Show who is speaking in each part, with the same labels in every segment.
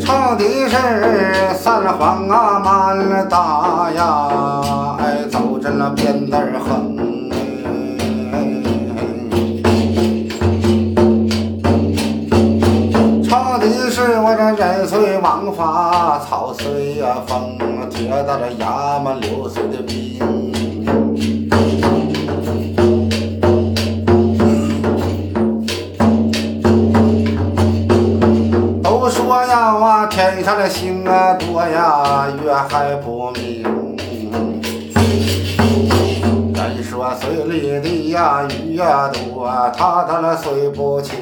Speaker 1: 唱的是三皇啊满了大呀，哎，走着那鞭子儿我这人随王法，草随呀风，铁打着衙门流水的兵。都说呀，我天上的星啊多呀，月还不明。人说水里的呀鱼呀多，他他那水不清。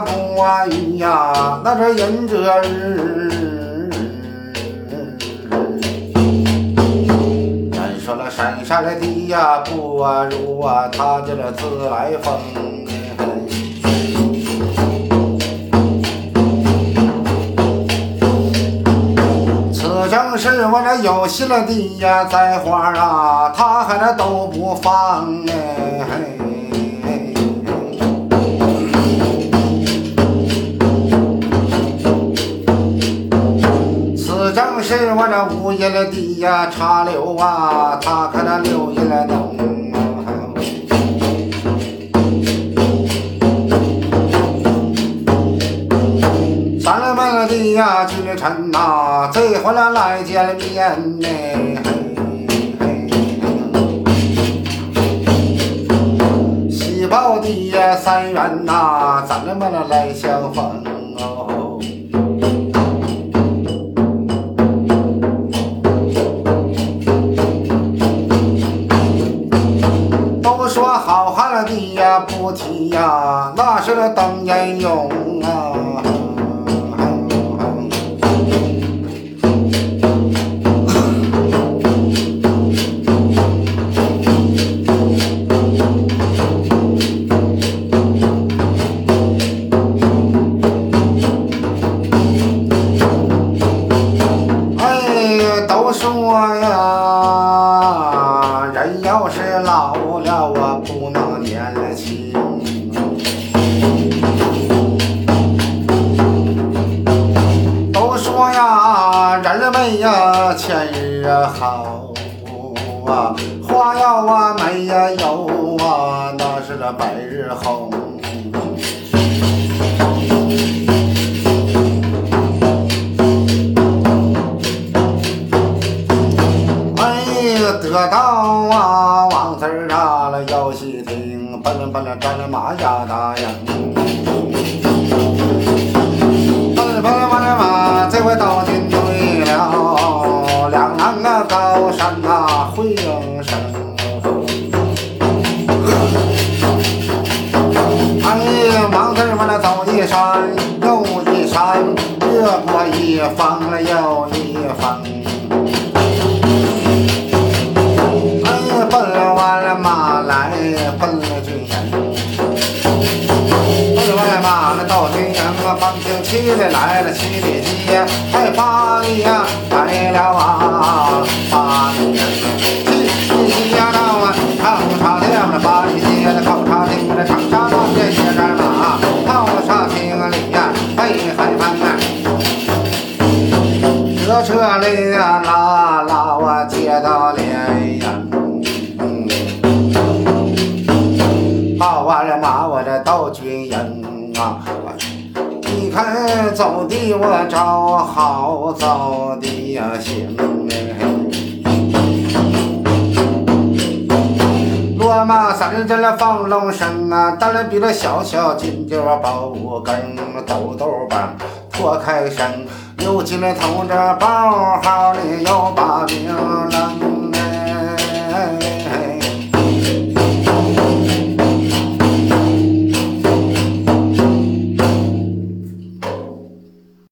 Speaker 1: 不啊鱼呀，那这人这日。人说了山上的地呀不啊如啊，他这个自来风。此正是我这有心了的呀栽花啊，他还那都不放哎。是我这五叶的地呀插柳啊，他看那柳叶了浓啊。三了半了的呀君臣呐，这回来来见面呢。喜报的呀三元呐，咱们那来相逢提呀，那是那当年勇啊。老了啊，不能年轻。都说呀，人们呀，千日好啊，花要啊没呀有啊，那是那百日红。没，得到啊王子啊了腰细听，奔了奔了战了马呀大呀，奔了奔了奔了马，这回到进对了，两岸啊高山呐回应声。哎呀，王字儿嘛那走一山又一山，越过一方了又一方。到军营啊，方兴七里来了七里街，哎八里呀来了啊，八里呀，七里呀到啊，长沙店了八里街的考察厅了，长沙大街歇着马，考察厅里呀，哎嗨翻啊。这车里呀，拉拉我接到连呀，跑完了马我这到军营啊，你看走的我找好走的呀行落马三阵了放龙声啊，当然比那小小金丢包五根豆豆棒脱开身。又进了头这包号里有把名了，